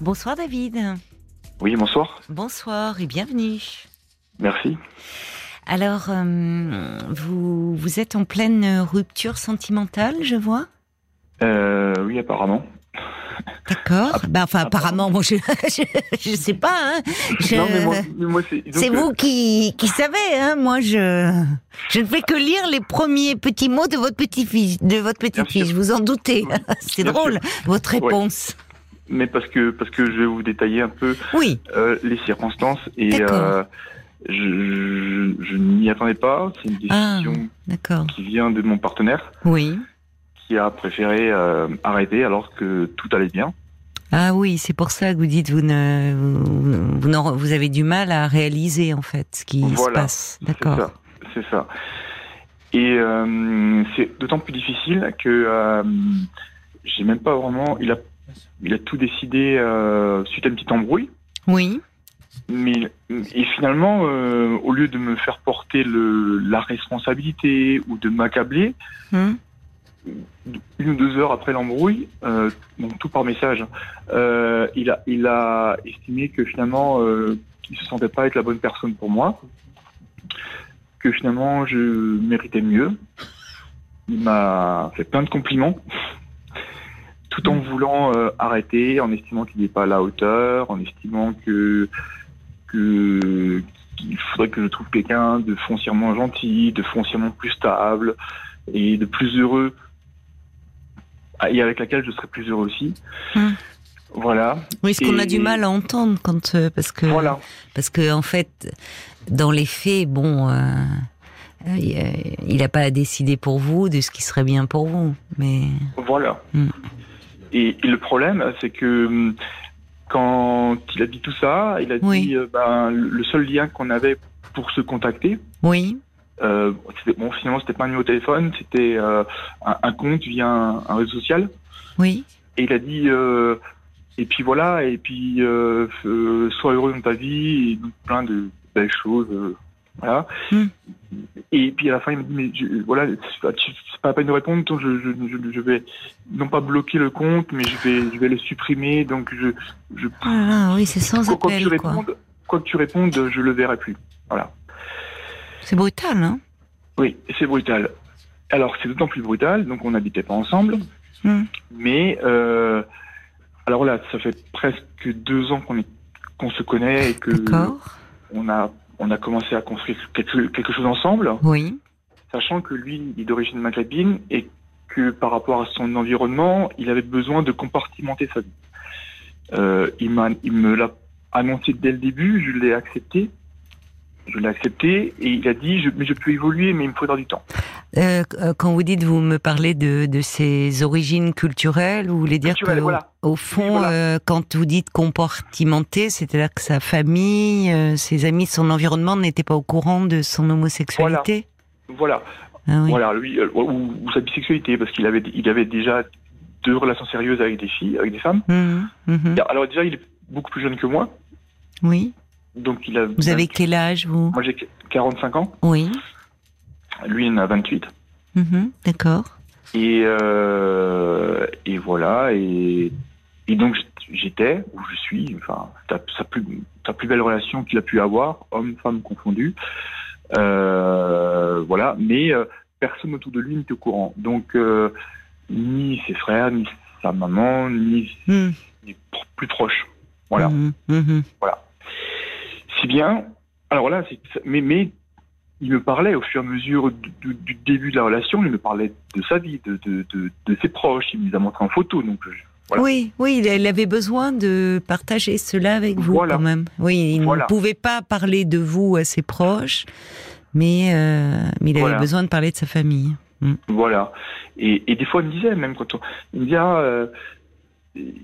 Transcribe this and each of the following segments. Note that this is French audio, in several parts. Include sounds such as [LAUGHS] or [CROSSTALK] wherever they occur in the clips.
Bonsoir David. Oui, bonsoir. Bonsoir et bienvenue. Merci. Alors, euh, vous, vous êtes en pleine rupture sentimentale, je vois euh, Oui, apparemment. D'accord. Ah, bah, enfin, apparemment, bon, [LAUGHS] je, je, sais pas. Hein. non, mais moi, moi c'est vous qui, qui savez. Hein. Moi, je, je ne fais que lire les premiers petits mots de votre petit-fils, de votre petite-fille. Je vous en doutez. [LAUGHS] c'est drôle votre réponse mais parce que parce que je vais vous détailler un peu oui. euh, les circonstances et euh, je, je, je n'y attendais pas. C'est une Ah, décision qui vient de mon partenaire, Oui. qui a préféré euh, arrêter alors que tout allait bien. Ah oui, c'est pour ça que vous dites vous ne vous, vous, vous avez du mal à réaliser en fait ce qui se passe. C'est D'accord. ça. C'est ça. Et euh, c'est d'autant plus difficile que j'ai même pas vraiment. Il a il a tout décidé euh, suite à une petite embrouille. Oui. Mais et finalement, euh, au lieu de me faire porter le, la responsabilité ou de m'accabler, Hum. une ou deux heures après l'embrouille, euh, donc tout par message, euh, il a il a estimé que finalement euh, qu'il se sentait pas être la bonne personne pour moi, que finalement je méritais mieux. Il m'a fait plein de compliments, tout en voulant euh, arrêter, en estimant qu'il n'est pas à la hauteur, en estimant que qu'il faudrait que je trouve quelqu'un de foncièrement gentil, de foncièrement plus stable et de plus heureux et avec laquelle je serais plus heureux aussi. Hmm. Voilà. Oui, ce qu'on a du mal à entendre quand euh, parce que Voilà. parce que en fait, dans les faits, bon, euh, il n'a pas à décider pour vous de ce qui serait bien pour vous, mais Voilà. Hmm. Et, et le problème, c'est que hum, quand il a dit tout ça, il a Oui. dit euh, ben, le seul lien qu'on avait pour se contacter, oui, euh, bon, finalement, c'était pas un numéro de téléphone, c'était euh, un, un compte via un, un réseau social. oui, Et il a dit, euh, et puis voilà, et puis sois heureux dans ta vie, et plein de belles choses. Voilà. Hmm. Et puis à la fin, il m'a dit, mais je- voilà, c'est pas, tu- c'est pas la peine de répondre, donc je, je, vais non pas bloquer le compte, mais je vais, je vais le supprimer, donc je, je Ah là, oui, c'est sans quoi, quoi que tu appel, quoi. répondes, quoi que tu répondes, je le verrai plus. Voilà. C'est brutal, hein Oui, c'est brutal. Alors c'est d'autant plus brutal, donc on n'habitait pas ensemble, Hmm. mais euh, alors là, ça fait presque deux ans qu'on est qu'on se connaît et que on a on a commencé à construire quelque, quelque chose ensemble, Oui, sachant que lui il est d'origine maghrébine et que par rapport à son environnement, il avait besoin de compartimenter sa vie. Euh, il m'a il me l'a annoncé dès le début, je l'ai accepté. Je l'ai accepté et il a dit je, mais je peux évoluer mais il me faudra du temps. Euh, euh, quand vous dites, vous me parlez de, de ses origines culturelles, vous voulez dire Culturelles, que, voilà. au fond, voilà. euh, quand vous dites compartimenté, c'est-à-dire que sa famille, euh, ses amis, son environnement n'étaient pas au courant de son homosexualité Voilà. Ah oui. Voilà, lui, euh, ou, ou sa bisexualité, parce qu'il avait, il avait déjà deux relations sérieuses avec des filles, avec des femmes. Mhm, mhm. Alors déjà, il est beaucoup plus jeune que moi, Oui. Donc il a. Vous avez quel âge, vous? Moi, j'ai 45 ans. Oui. Lui, il en a 28. Mhm, D'accord. Et euh, et voilà, et et donc j'étais où je suis, enfin, sa, plus sa plus belle relation qu'il a pu avoir, homme-femme confondu. Euh, voilà, mais euh, personne autour de lui n'était au courant. Donc ni ses frères, ni sa maman, ni ni pr- plus proche. Voilà. mhm, mhm. Si bien, alors là, mais, mais il me parlait au fur et à mesure du, début de la relation, il me parlait de sa vie, de, de, de, de ses proches, il me les a montrés en photo. Donc, Voilà. Oui, oui, il avait besoin de partager cela avec vous Voilà. quand même. Oui, il Voilà. ne pouvait pas parler de vous à ses proches, mais, euh, mais il avait besoin de parler de sa famille. voilà. Et, et des fois, il me disait, même quand on, il me dit, ah, euh,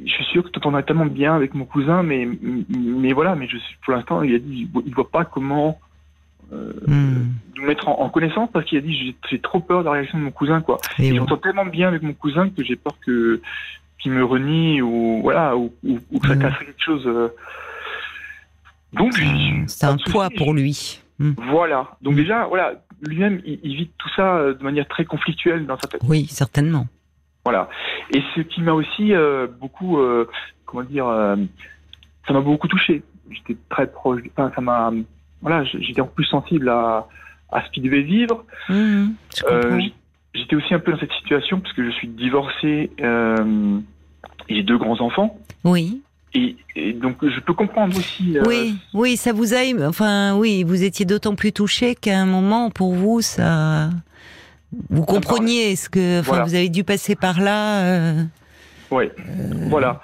je suis sûr que tu t'entends tellement bien avec mon cousin, mais, mais voilà, mais je pour l'instant, il a dit, il voit pas comment euh, Hmm. nous mettre en, en connaissance parce qu'il a dit, j'ai- trop peur de la réaction de mon cousin, quoi. Et j'entends tellement bien avec mon cousin que j'ai peur que qu'il me renie ou voilà ou, ou, ou que ça Mhm. casserait quelque chose. euh. Donc C'est un- poids pour lui. Hmm. voilà. Donc déjà voilà lui-même il, il vit tout ça euh, de manière très conflictuelle dans sa tête. Oui, certainement. Voilà. Et ce qui m'a aussi euh, beaucoup, euh, comment dire, euh, ça m'a beaucoup touché. J'étais très proche. Enfin, ça m'a, voilà, j'étais en plus sensible à, à ce qu'il devait vivre. Mmh, J'étais aussi un peu dans cette situation parce que je suis divorcé. Euh, et j'ai deux grands enfants. oui. Et, et donc je peux comprendre aussi. euh, Oui, oui, ça vous a, enfin, oui, vous étiez d'autant plus touché qu'à un moment, pour vous, ça, vous compreniez ce que, enfin, Voilà. vous avez dû passer par là, euh, Ouais. Voilà.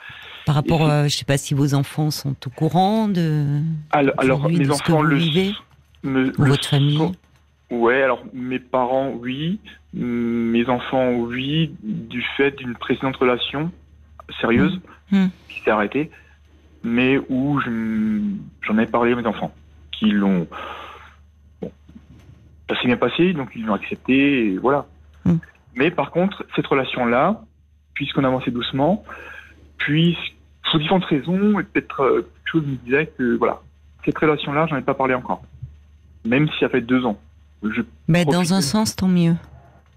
par rapport, à, je sais pas si vos enfants sont au courant de, Alors, alors mes de ce que enfants vous le, vivez me, ou le votre famille. sont- Ouais, alors mes parents, oui. Mes enfants, oui, du fait d'une précédente relation sérieuse Mm. qui s'est arrêtée, mais où je- j'en ai parlé à mes enfants, qui l'ont. Ça s'est bien passé, donc ils l'ont accepté, et voilà. Mm. Mais par contre, cette relation-là, puisqu'on avançait doucement, puis pour différentes raisons, et peut-être euh, quelque chose me disait que voilà, cette relation-là, j'en ai pas parlé encore, même si ça fait deux ans. Je, Ben, dans un sens, tant mieux.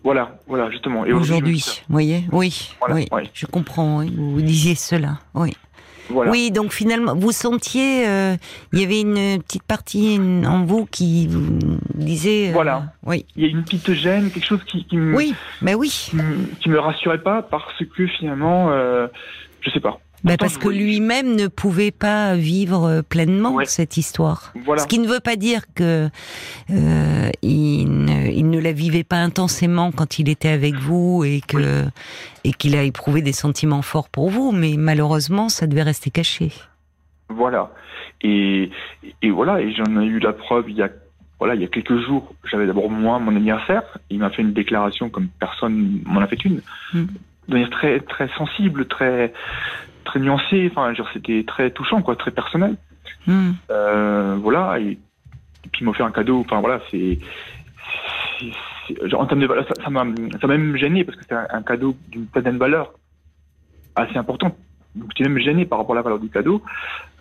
voilà, voilà, justement. Et Aujourd'hui, vous voyez, oui, Voilà, oui, je comprends. oui, vous disiez cela, oui. Voilà. Oui, donc finalement, vous sentiez, euh, il y avait une petite partie en vous qui vous disait, euh, Voilà. oui, Il y a une petite gêne, quelque chose qui, qui me, oui, ben oui. qui, me- qui me rassurait pas parce que finalement, euh, je sais pas. Pourtant, parce que lui-même ne pouvait pas vivre euh, pleinement Ouais. cette histoire. Voilà. Ce qui ne veut pas dire que euh, il, ne, il ne la vivait pas intensément quand il était avec vous et que et qu'il a éprouvé des sentiments forts pour vous, mais malheureusement, ça devait rester caché. Voilà. Et, et voilà, et j'en ai eu la preuve il y a, voilà, il y a quelques jours. J'avais d'abord moi mon anniversaire. Il m'a fait une déclaration comme personne m'en a fait une. Mm. De manière très, très sensible, très, très nuancée. Enfin, genre, c'était très touchant, quoi, très personnel. Hmm. Euh, voilà. Et, et puis il m'a fait un cadeau. Enfin, voilà, c'est, en termes de valeur, ça, m'a, ça m'a même gêné parce que c'est un, un cadeau d'une certaine valeur assez importante. Donc j'étais même gêné par rapport à la valeur du cadeau.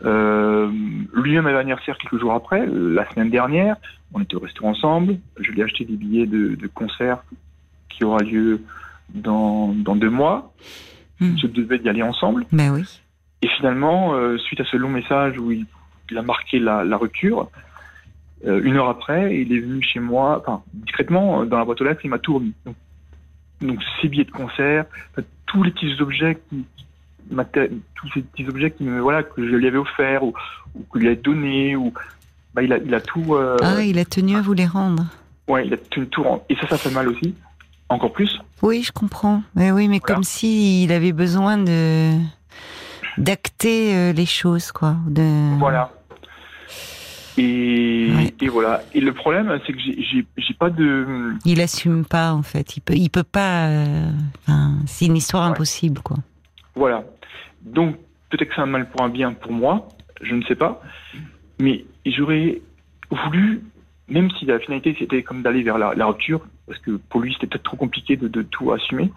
Euh, Lui-même avait anniversaire quelques jours après, la semaine dernière. On était au restaurant ensemble. Je lui ai acheté des billets de, de concert qui aura lieu dans, dans deux mois. Hmm. Je devais y aller ensemble. Ben oui. Et finalement, euh, suite à ce long message où il, il a marqué la, la rupture, euh, une heure après, il est venu chez moi, enfin discrètement, euh, dans la boîte aux lettres, il m'a tout remis. Donc, donc ces billets de concert, tous les petits objets qui, tous ces petits objets qui me, voilà, que je lui avais offert ou, ou que lui avais donné, ou bah, il a, il a tout, euh, Ah, il a tenu à vous les rendre. ouais, il a tout, tout rend- et ça, ça fait mal aussi, encore plus. Oui, je comprends. Mais oui, mais Voilà. comme si il avait besoin de d'acter euh, les choses, quoi. De... Voilà. Et, Ouais. et voilà. Et le problème, c'est que j'ai- pas de, Il assume pas, en fait. Il peut, il peut pas. euh, enfin, c'est une histoire Ouais. impossible, quoi. Voilà. Donc, peut-être que c'est un mal pour un bien pour moi, je ne sais pas. Mais j'aurais voulu, même si la finalité c'était comme d'aller vers la, la rupture, parce que pour lui c'était peut-être trop compliqué de, de tout assumer,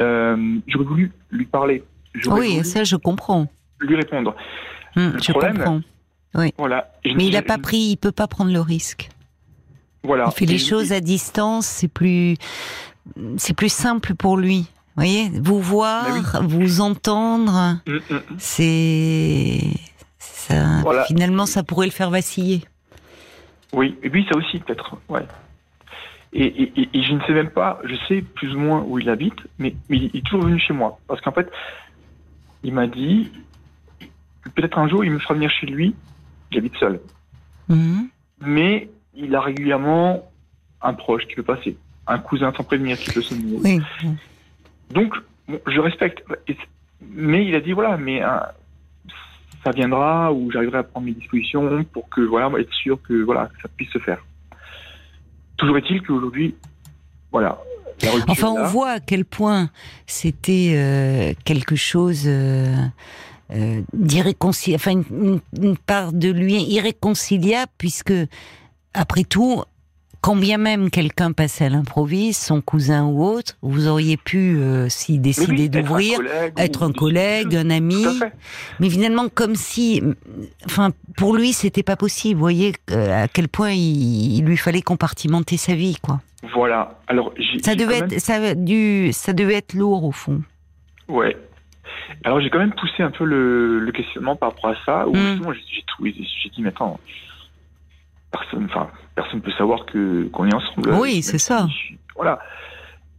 euh, j'aurais voulu lui parler. Oui, ça, je comprends. lui répondre. Le je problème, comprends. Voilà. Je- Mais il n'a pas pris, il peut pas prendre le risque. Voilà. Il fait les choses à distance, c'est plus, c'est plus simple pour lui. Vous voyez, vous voir, Bah vous entendre, Mm, mm, c'est, ça, Voilà. finalement, ça pourrait le faire vaciller. Oui, et puis ça aussi peut-être, ouais. Et, et, et- et je ne sais même pas, je sais plus ou moins où il habite, mais, mais il est toujours venu chez moi. Parce qu'en fait, il m'a dit, que peut-être un jour il me fera venir chez lui, j'habite seul. Mhm. Mais il a régulièrement un proche qui peut passer, un cousin sans prévenir qui peut se. Oui. Donc, bon, je respecte. Mais il a dit, voilà, mais hein, ça viendra ou j'arriverai à prendre mes dispositions pour que, voilà, être sûr que, voilà, que ça puisse se faire. Toujours est-il qu'aujourd'hui, voilà. Enfin, on là, voit à quel point c'était euh, quelque chose euh, euh, d'irréconciliable, enfin une part de lui irréconciliable, puisque après tout, quand bien même quelqu'un passait à l'improviste, son cousin ou autre, vous auriez pu, euh, s'y oui, décider être d'ouvrir, être un collègue, un ami, mais finalement comme si, enfin pour lui c'était pas possible. Vous voyez euh, à quel point il, il lui fallait compartimenter sa vie, quoi. Voilà. Alors, ça devait être ça, du, ça devait être lourd au fond. Ouais. Alors j'ai quand même poussé un peu le, questionnement par rapport à ça. Où tout, j'ai dit mais attends, personne, enfin personne peut savoir que qu'on est ensemble. Oui, c'est ça. Voilà.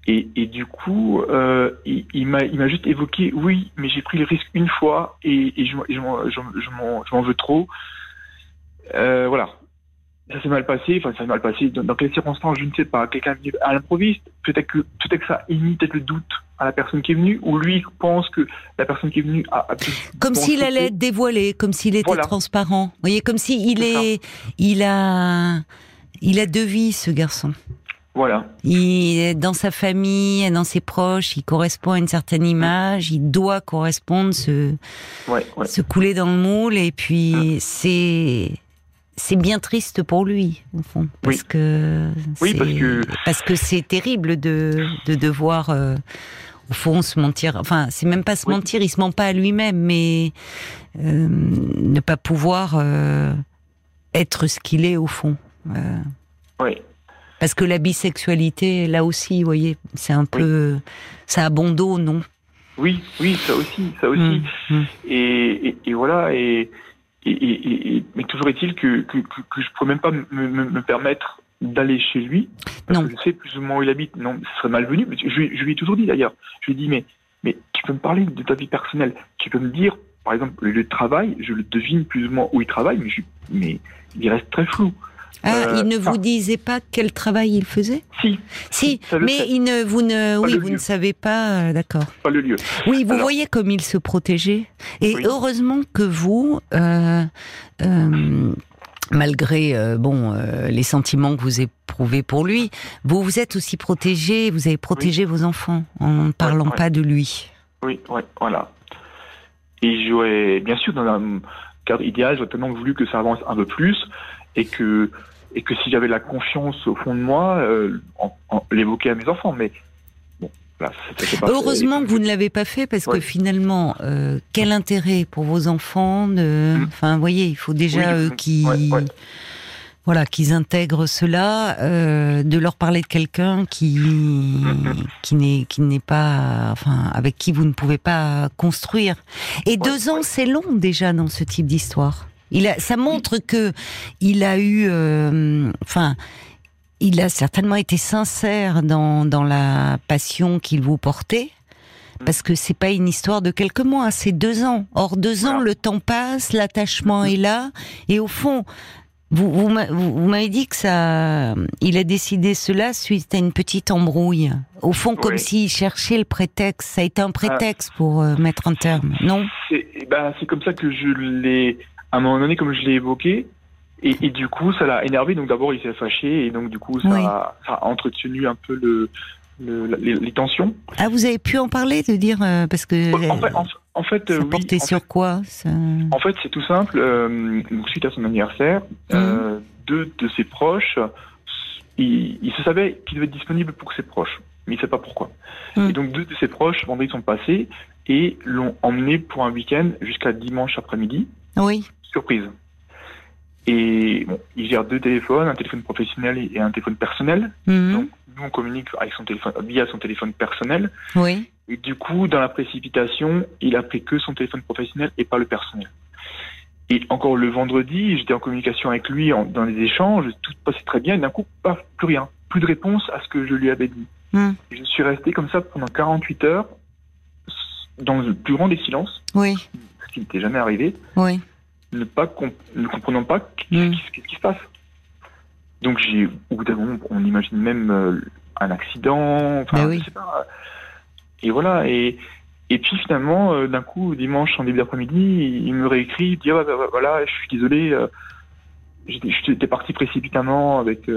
Et, et, du coup, euh, il, il m'a juste évoqué, oui, mais j'ai pris le risque une fois et, et je, je, je m'en veux trop. Euh, voilà. Ça s'est mal passé, enfin ça s'est mal passé. Dans, dans, quelles circonstances, je ne sais pas. Quelqu'un à l'improviste, peut-être que peut-être que ça imite peut-être le doute à la personne qui est venue, ou lui pense que la personne qui est venue a, a comme s'il allait être dévoilé, comme s'il était transparent. Vous voyez, comme s'il est, il a, il a deux vies ce garçon. Voilà. Il est dans sa famille, dans ses proches, il correspond à une certaine image, il doit correspondre, se, se couler dans le moule, et puis c'est c'est bien triste pour lui, au fond, parce que oui, parce que parce que c'est terrible de de devoir euh, au fond se mentir. Enfin, c'est même pas se mentir, il se ment pas à lui-même, mais euh, ne pas pouvoir euh, être ce qu'il est au fond. oui. Parce que la bisexualité, là aussi, vous voyez, c'est un peu, ça a bon dos, non? Oui, oui, ça aussi, ça aussi. Mmh, mmh. Et, et, voilà, et, et, mais toujours est-il que, que, que, je ne pourrais même pas me, me, permettre d'aller chez lui, parce non. que je sais plus ou moins où il habite. Non, ce serait malvenu. Je, je lui ai toujours dit d'ailleurs. Je lui ai dit, mais, mais tu peux me parler de ta vie personnelle. Tu peux me dire, par exemple, le travail. Je le devine plus ou moins où il travaille, mais, je, mais il reste très flou. Ah, euh, il ne vous disait pas quel travail il faisait Si. Si, mais il ne, vous ne, oui, vous ne savez pas, euh, d'accord. Pas le lieu. Oui, vous voyez comme il se protégeait. Et heureusement que vous, euh, malgré bon les sentiments que vous éprouvez pour lui, vous vous êtes aussi protégé. Vous avez protégé vos enfants en ne parlant pas de lui. Oui, oui, voilà. Et j'aurais, bien sûr, dans un cadre idéal, j'aurais tellement voulu que ça avance un peu plus et que et que si j'avais la confiance au fond de moi, euh, en, l'évoquer à mes enfants. Mais bon, là, pas Heureusement que vous ne l'avez pas fait parce que finalement, euh, quel intérêt pour vos enfants de... Mm. Enfin, vous voyez, il faut déjà eux qui voilà, qu'ils intègrent cela, euh, de leur parler de quelqu'un qui mm-hmm. qui n'est qui n'est pas, enfin, avec qui vous ne pouvez pas construire. Et deux ans, c'est long déjà dans ce type d'histoire. Il a, ça montre que il a eu, euh, enfin, il a certainement été sincère dans, dans la passion qu'il vous portait. Parce que c'est pas une histoire de quelques mois, c'est deux ans. Or, deux ans, le temps passe, l'attachement est là, et au fond, vous, vous, m'avez dit que ça, il a décidé cela suite à une petite embrouille. Au fond, comme s'il cherchait le prétexte. Ça a été un prétexte pour euh, mettre un terme, non? C'est ben, comme ça que je l'ai à un moment donné, comme je l'ai évoqué, et, du coup, ça l'a énervé. Donc d'abord, il s'est fâché, et donc du coup, ça, a, entretenu un peu le, les, tensions. Ah, vous avez pu en parler, de dire euh, parce que en fait, en, fait ça portait sur quoi En fait, c'est tout simple. Euh, suite à son anniversaire, mmh. euh, deux de ses proches, il, se savait qu'il devait être disponible pour ses proches, mais il ne sait pas pourquoi. Mmh. Et donc deux de ses proches, vendredi, sont passés et l'ont emmené pour un week-end jusqu'à dimanche après-midi. Oui surprise. Et bon, il gère deux téléphones, un téléphone professionnel et un téléphone personnel. Mhm. Donc, nous, on communique avec son téléphone, via son téléphone personnel. Oui. Et du coup, dans la précipitation, il a pris que son téléphone professionnel et pas le personnel. Et encore le vendredi, j'étais en communication avec lui dans les échanges, tout passait très bien, et d'un coup, pas plus rien. Plus de réponse à ce que je lui avais dit. Mhm. je suis resté comme ça pendant 48 heures, dans le plus grand des silences. Oui. Ce qui n'était jamais arrivé. Oui ne, pas ne comprenant pas mm. qu'est-ce qui se passe. Donc, j'ai, au bout d'un moment, on imagine même euh, un accident, enfin, oui. je sais pas. Et voilà, et, et puis finalement, euh, d'un coup, dimanche en début d'après-midi, il me réécrit, il dit ah, bah, bah, voilà, je suis désolé, euh, j'étais parti précipitamment avec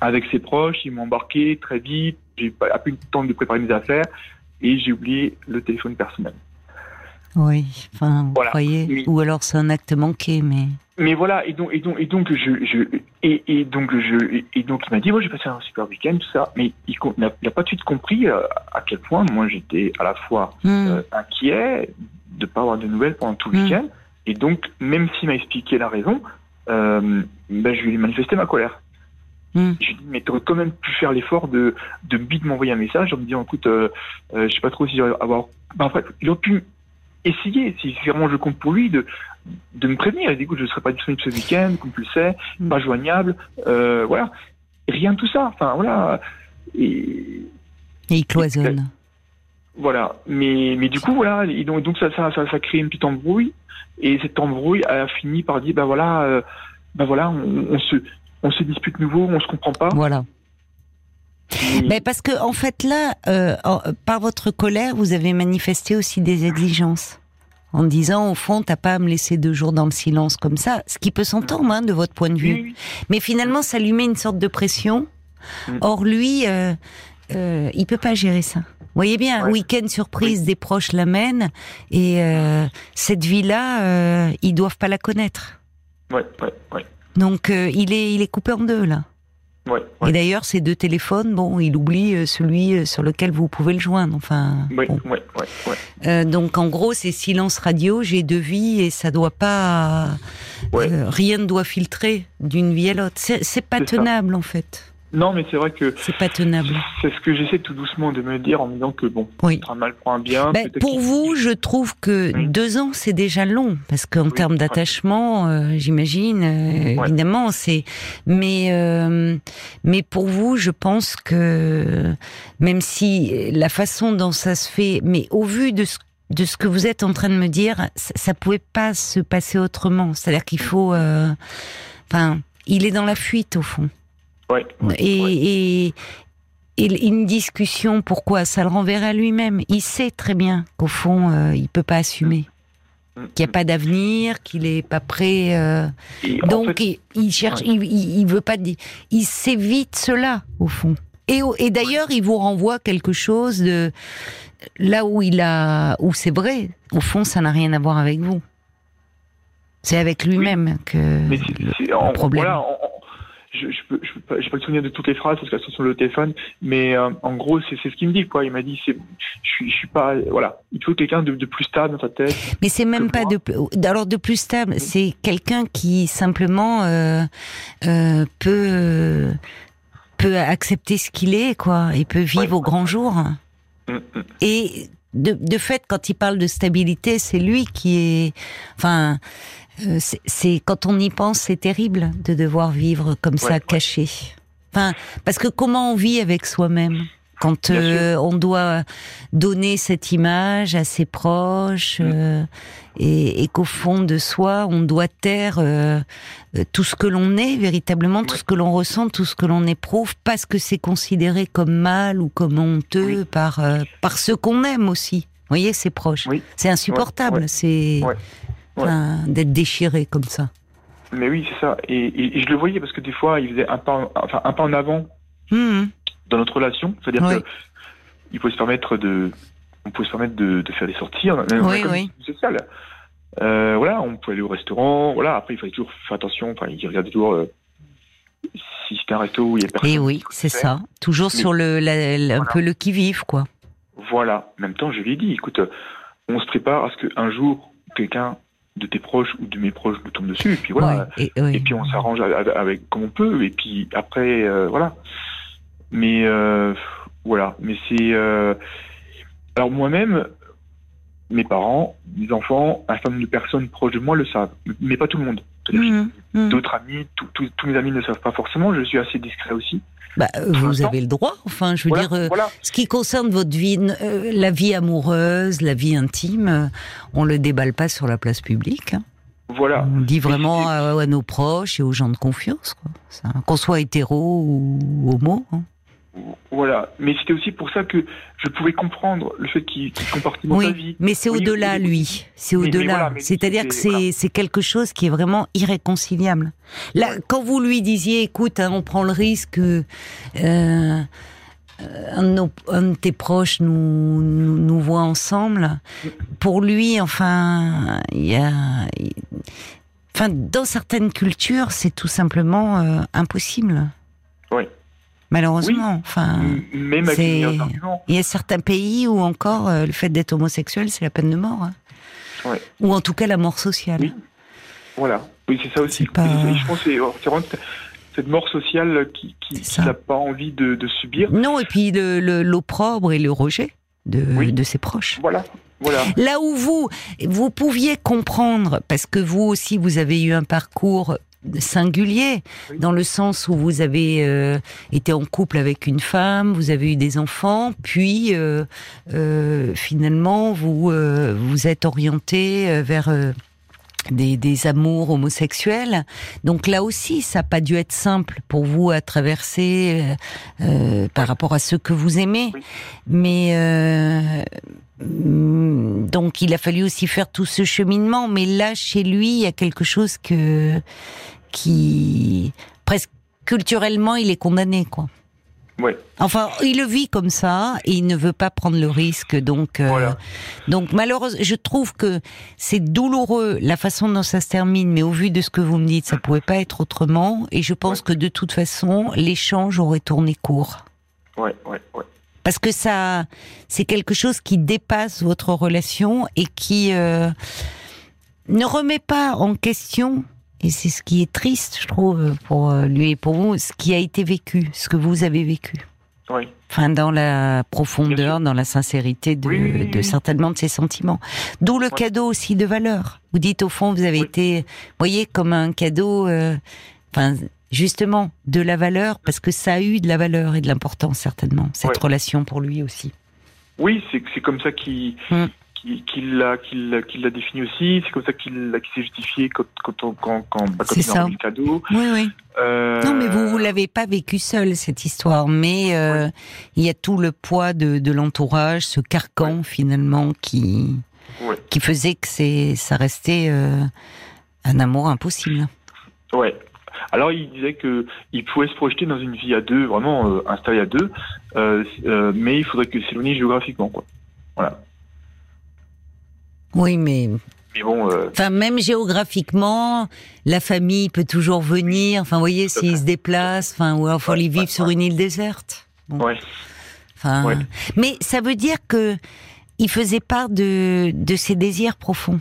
avec ses proches, ils m'ont embarqué très vite, j'ai pas eu le temps de préparer mes affaires et j'ai oublié le téléphone personnel. Oui, enfin, vous croyez, ou alors c'est un acte manqué, mais. Mais voilà, et donc, et donc, et donc, je, je et, et donc, je, et donc, il m'a dit, moi, j'ai passé un super week-end, tout ça, mais il n'a pas tout de suite compris euh, à quel point moi j'étais à la fois hmm. euh, inquiet de pas avoir de nouvelles pendant tout le hmm. week-end, et donc, même s'il m'a expliqué la raison, euh, ben, je lui ai manifesté ma colère. Hmm. Je lui dis, mais t'aurais quand même pu faire l'effort de, de m'envoyer un message en me disant, écoute, euh, euh, je sais pas trop si j'aurais avoir. Ben, en fait, il aurait pu essayer, si vraiment je compte pour lui, de, de me prévenir. Il dit, écoute, je serai pas disponible ce week-end, comme tu le sais, Hmm. pas joignable, euh, voilà. Rien de tout ça. Enfin, voilà. Et, Et il cloisonne. voilà. Mais, mais du coup, voilà. Et donc, donc ça, ça, ça, ça crée une petite embrouille. Et cette embrouille a fini par dire, ben voilà, euh, ben voilà, on, on se, on se dispute nouveau, on se comprend pas. Voilà. Et- Mais parce que en fait là, euh, par votre colère, vous avez manifesté aussi des exigences. En disant, au fond, t'as pas à me laisser deux jours dans le silence comme ça, ce qui peut s'entendre hein, de votre point de vue. Oui. Mais finalement, ça lui met une sorte de pression. Mm. Or, lui, euh, euh, il peut pas gérer ça. Vous voyez bien, un week-end surprise, des proches l'amènent, et euh, cette vie-là, euh, ils doivent pas la connaître. Ouais, ouais, ouais. Donc, il est, il est coupé en deux là. Ouais, Et d'ailleurs, ces deux téléphones, bon, il oublie euh, celui euh, sur lequel vous pouvez le joindre. Enfin, bon. ouais, ouais, ouais. Euh, donc en gros, c'est silence radio, j'ai deux vies et ça doit pas, euh, rien ne doit filtrer d'une vie à l'autre. C'est pas ça. tenable en fait. Non, mais c'est vrai que C'est pas tenable. c'est ce que j'essaie tout doucement de me dire en me disant que bon, Oui. un mal pour un bien. Ben, pour vous, je trouve que Oui. deux ans, c'est déjà long, parce qu'en Oui, termes d'attachement, euh, j'imagine, euh, Ouais. évidemment, c'est. Mais euh, mais pour vous, je pense que même si la façon dont ça se fait, mais au vu de ce de ce que vous êtes en train de me dire, ça, ça pouvait pas se passer autrement. C'est-à-dire qu'il faut, euh, enfin, il est dans la fuite au fond. Ouais, ouais, Et, ouais. et, et une discussion, pourquoi? Ça le renverrait à lui-même. Il sait très bien qu'au fond, euh, il peut pas assumer, Mm. qu'il n'y a pas d'avenir, qu'il est pas prêt. euh, donc, fait, il, il cherche, ouais. il, veut pas dire. Il s'évite cela au fond. Et, d'ailleurs, il vous renvoie quelque chose de là où il a, où c'est vrai. Au fond, ça n'a rien à voir avec vous. C'est avec lui-même que mais c'est- c'est- en- problème. Voilà, en- en- je, je peux, je peux pas, j'ai pas le souvenir de toutes les phrases parce qu'elles sont sur le téléphone, mais euh, en gros, c'est, c'est ce qu'il me dit, quoi. Il m'a dit, c'est, je suis, je suis pas, voilà, il faut quelqu'un de, de plus stable dans sa tête. Mais c'est même pas moi. de plus- alors de plus stable. C'est quelqu'un qui simplement euh, euh, peut peut accepter ce qu'il est, quoi, et peut vivre Ouais. au grand jour. Mm, mm. Et de, de fait, quand il parle de stabilité, c'est lui qui est. Enfin, euh, c'est- quand on y pense, c'est terrible de devoir vivre comme ça, Ouais, caché. Enfin, parce que comment on vit avec soi-même quand euh, on doit donner cette image à ses proches Mm. euh, et, et qu'au fond de soi, on doit taire euh, tout ce que l'on est véritablement, tout ce que l'on ressent, tout ce que l'on éprouve, parce que c'est considéré comme mal ou comme honteux Oui. par par ceux qu'on aime aussi. Vous voyez, c'est proche. Oui. C'est insupportable. C'est Ouais. d'être déchiré comme ça. Mais oui, c'est ça. Et, et- et je le voyais parce que des fois, il faisait un pas, en- enfin, un pas en avant Hum, dans notre relation. C'est-à-dire Oui. que il pouvait se permettre de, on pouvait se permettre de, de faire des sorties. A Oui, comme oui. sociale. Euh, voilà, on pouvait aller au restaurant. Voilà, après il fallait toujours faire attention. Enfin, il regardait toujours euh, si c'était un resto où il y a personne. Et oui, c'est ça. Toujours Mais- sur le, la- la- un Voilà. peu le qui vive, quoi. Voilà. En même temps, je lui ai dit, écoute, euh, on se prépare à ce qu'un jour quelqu'un de tes proches ou de mes proches nous tombe dessus. Et puis voilà. Ouais, et, ouais. Et puis on s'arrange avec, avec comme on peut. Et puis après, euh, voilà. Mais euh, voilà. Mais c'est. euh, Alors moi-même, mes parents, mes enfants, un certain nombre de personnes proches de moi le savent, mais pas tout le monde. Hum, hum. D'autres amis, tous- mes amis ne le savent pas forcément. Je suis assez discret aussi. Bah, vous avez le droit. Enfin, je veux Voilà. dire, euh, voilà. ce qui concerne votre vie, euh, la vie amoureuse, la vie intime, euh, on le déballe pas sur la place publique. hein. Voilà. On dit vraiment à, à nos proches et aux gens de confiance, Qu'on soit hétéro ou homo. hein. Voilà. Mais c'était aussi pour ça que je pouvais comprendre le fait qu'il qu'il compartimente Oui, sa vie. mais c'est Oui, au-delà, oui, lui. C'est au-delà. voilà, C'est-à-dire que c'est- voilà. quelque chose qui est vraiment irréconciliable. Là, quand vous lui disiez, écoute, hein, on prend le risque que euh, un, de nos- un de tes proches nous, nous, nous voit ensemble, pour lui, enfin, il y a... Enfin, dans certaines cultures, c'est tout simplement euh, impossible. Oui. Malheureusement. Enfin, Même il y a certains pays où encore euh, le fait d'être homosexuel, c'est la peine de mort. hein. Ouais. Ou en tout cas la mort sociale. Oui. Voilà. Oui, c'est ça aussi. Pas- je pense que cette mort sociale qui n'a pas envie de, de subir. Non, et puis le- le- l'opprobre et le rejet de, Oui. de ses proches. Voilà, voilà. Là où vous, vous pouviez comprendre, parce que vous aussi, vous avez eu un parcours singulier, dans le sens où vous avez euh, été en couple avec une femme, vous avez eu des enfants, puis euh, euh, finalement vous euh, vous êtes orienté euh, vers euh, des, des amours homosexuels. Donc là aussi, ça n'a pas dû être simple pour vous à traverser euh, par rapport à ceux que vous aimez. Mais euh, donc il a fallu aussi faire tout ce cheminement. Mais là, chez lui, il y a quelque chose que qui presque culturellement, il est condamné, quoi. Ouais. Enfin, il le vit comme ça et il ne veut pas prendre le risque. Donc, euh, Voilà. donc malheureusement, je trouve que c'est douloureux la façon dont ça se termine, mais au vu de ce que vous me dites, ça pouvait pas être autrement. Et je pense que de toute façon, l'échange aurait tourné court. Ouais, ouais, ouais. Parce que ça, c'est quelque chose qui dépasse votre relation et qui euh, ne remet pas en question, et c'est ce qui est triste, je trouve, pour euh, lui et pour vous, ce qui a été vécu, ce que vous avez vécu. Ouais. Enfin, dans la profondeur, dans la sincérité de, Oui, oui, oui, de oui. certainement de ses sentiments. D'où le cadeau aussi de valeur. Vous dites au fond, vous avez Oui. été, voyez, comme un cadeau, euh, enfin, justement, de la valeur, parce que ça a eu de la valeur et de l'importance, certainement, cette Ouais. relation pour lui aussi. Oui, c'est comme ça qu'il qu'il qu'il l'a qu'il l'a- l'a défini aussi. C'est comme ça qu'il s'est justifié quand quand on- quand quand, bah, quand C'est il a le cadeau. Oui, oui. Euh, Non, mais vous, vous l'avez pas vécu seul, cette histoire. Mais euh, il y a tout le poids de, de l'entourage, ce carcan, finalement, qui, qui faisait que ça restait euh, un amour impossible. Ouais. Alors il disait que il pouvait se projeter dans une vie à deux, vraiment euh, installée à deux, euh, euh, mais il faudrait que s'éloigner géographiquement, quoi. Voilà. Oui, mais Mais bon, euh, enfin, même géographiquement, la famille peut toujours venir. Enfin, vous voyez, s'ils se déplacent, enfin, ou alors faut Ouais, les vivre ouais, sur ouais. une île déserte. Bon. ouais. Enfin, mais ça veut dire que il faisait part de, de ses désirs profonds.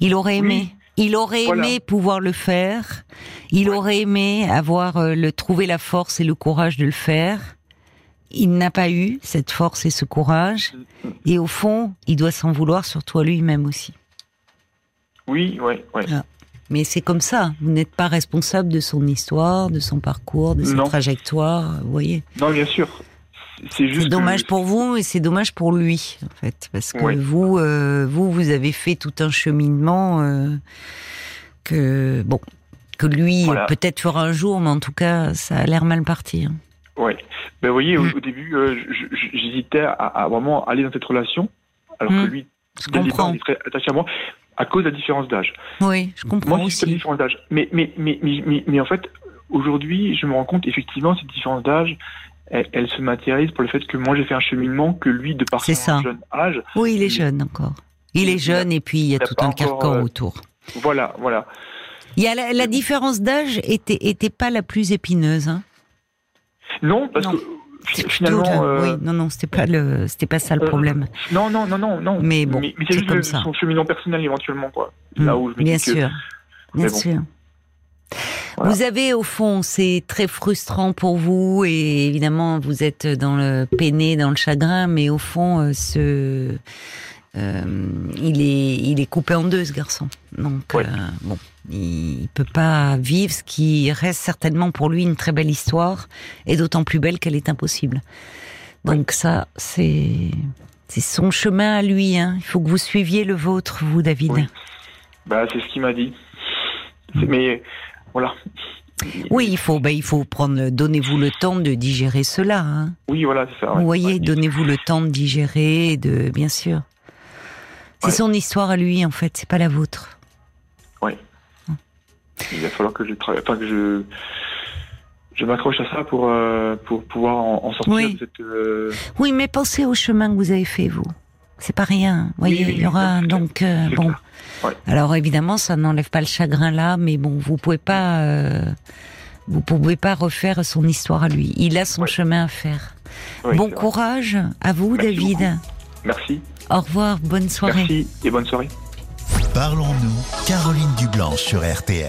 Il aurait aimé. Oui. Il aurait Voilà. aimé pouvoir le faire. Il Ouais. aurait aimé avoir euh, le trouver la force et le courage de le faire. Il n'a pas eu cette force et ce courage. Et au fond, il doit s'en vouloir surtout à lui-même aussi. Oui, ouais, ouais. Mais c'est comme ça. Vous n'êtes pas responsable de son histoire, de son parcours, de sa Non. trajectoire. Vous voyez. Non, bien sûr. C'est juste. Dommage que- pour vous et c'est dommage pour lui, en fait, parce que vous, euh, vous, vous avez fait tout un cheminement euh, que bon, que lui Voilà. peut-être fera un jour, mais en tout cas, ça a l'air mal parti. hein. Ouais. Ben, vous voyez, au, Mm. au début, euh, j'hésitais à, à vraiment aller dans cette relation, alors Mm. que lui, Je comprends. il très attaché à moi, à cause de la différence d'âge. Oui, je comprends Moi, aussi. différence d'âge. Mais, mais, mais, mais, mais en fait, aujourd'hui, je me rends compte, effectivement, cette différence d'âge, elle, elle se matérialise pour le fait que moi, j'ai fait un cheminement que lui, de par son ça. jeune âge, Oui, il est Il- jeune encore. Il est jeune et puis il y a tout un carcan euh, autour. voilà, voilà. Il y a la, la différence d'âge était était pas la plus épineuse. Hein. Non, parce Non. que finalement, le- euh, oui, non, non, c'était pas le, c'était pas ça le euh, problème. non, non, non, non, non. Mais bon, mais, c'est c'est juste comme le- ça. son cheminement personnel éventuellement, quoi. là Mm, où je me bien dis que- sûr, bien bon. sûr. Voilà. Vous avez au fond, c'est très frustrant pour vous et évidemment vous êtes dans le peiné, dans le chagrin, mais au fond, euh, ce, euh, il est, il est coupé en deux ce garçon. Donc euh, bon, il, il peut pas vivre ce qui reste certainement pour lui une très belle histoire et d'autant plus belle qu'elle est impossible. Donc ça, c'est c'est son chemin à lui. Hein. Il faut que vous suiviez le vôtre, vous, David. Oui. Bah, c'est ce qu'il m'a dit. C'est- Mais voilà. Oui, il faut, ben, il faut prendre, donnez-vous le temps de digérer cela. Hein. Oui, voilà, c'est ça. ouais. Vous voyez, Ouais. donnez-vous le temps de digérer, de, bien sûr. C'est Ouais. son histoire à lui, en fait, c'est pas la vôtre. Il va falloir que je travaille, enfin que je je m'accroche à ça pour euh, pour pouvoir en, en sortir Oui. de cette. euh, Oui, mais pensez au chemin que vous avez fait, vous. C'est pas rien. Vous voyez, Oui, oui, il y aura donc euh, bon. clair. Ouais. Alors évidemment, ça n'enlève pas le chagrin là, mais bon, vous pouvez pas, euh, vous pouvez pas refaire son histoire à lui. Il a son Ouais. chemin à faire. oui, bon vrai. courage à vous, Merci David. Merci, Au revoir, bonne soirée. merci et bonne soirée. Parlons-nous, Caroline Dublanche sur RTL.